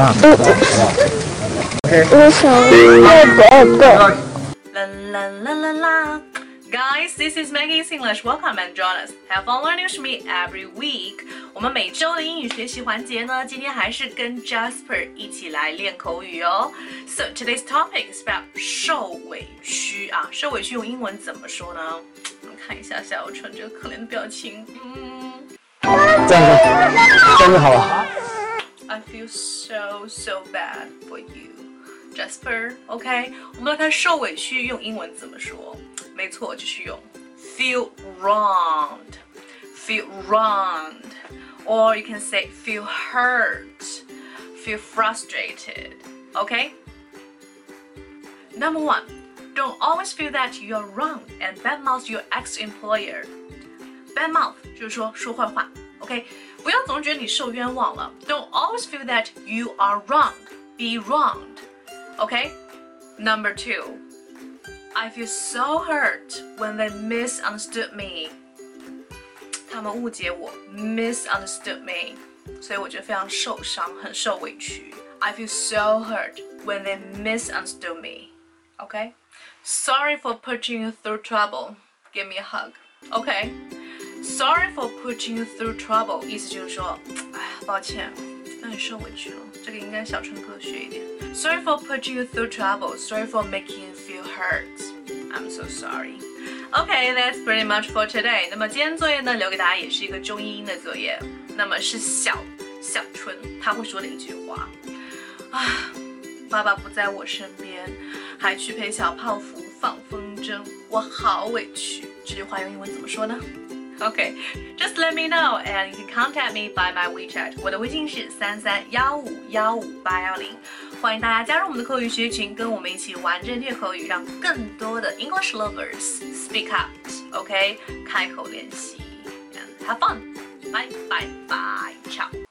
啊。我想这个。La la la la la. Guys, this is Maggie's English. Welcome and join us. Have fun learning with me every week. 我们每周的英语学习环节呢，今天还是跟 Jasper 一起来练口语哦。So today's topic is about 受委屈啊，受委屈用英文怎么说呢？我们看一下夏小春这个可怜的表情，嗯。这样子，这样子好了。I feel so so bad for you, Jasper. OK，我们来看受委屈用英文怎么说？没错，就是用 feel wronged, feel wronged, or you can say feel hurt, feel frustrated. OK. Number one, don't always feel that you're wrong and badmouth your ex-employer. Badmouth 就是说说坏话 ，OK，不要总是觉得你受冤枉了。Don't always feel that you are wrong. Be wronged. OK. Number two. I feel so hurt when they misunderstood me. 他们误解我，misunderstood me，所以我觉得非常受伤，很受委屈。I feel so hurt when they misunderstood me. Okay? Sorry for putting you through trouble. Give me a hug. Okay? Sorry for putting you through trouble，意思就是说，哎，抱歉，让你受委屈了。这个应该小春哥学一点。Sorry for putting you through trouble. Sorry for making you feel hurt. I'm so sorry. Okay, that's pretty much for today. 那么今天作业呢，留给大家也是一个中英的作业。那么是小小春他会说的一句话啊，爸爸不在我身边，还去陪小泡芙放风筝，我好委屈。这句话用英文怎么说呢 ？Okay, just let me know and you can contact me by my WeChat. 我的微信是三三幺五幺五八幺零，欢迎大家加入我们的口语学群，跟我们一起玩正确口语，让更多的 English lovers speak out. OK，开口练习 and have fun. Bye bye bye. Ciao.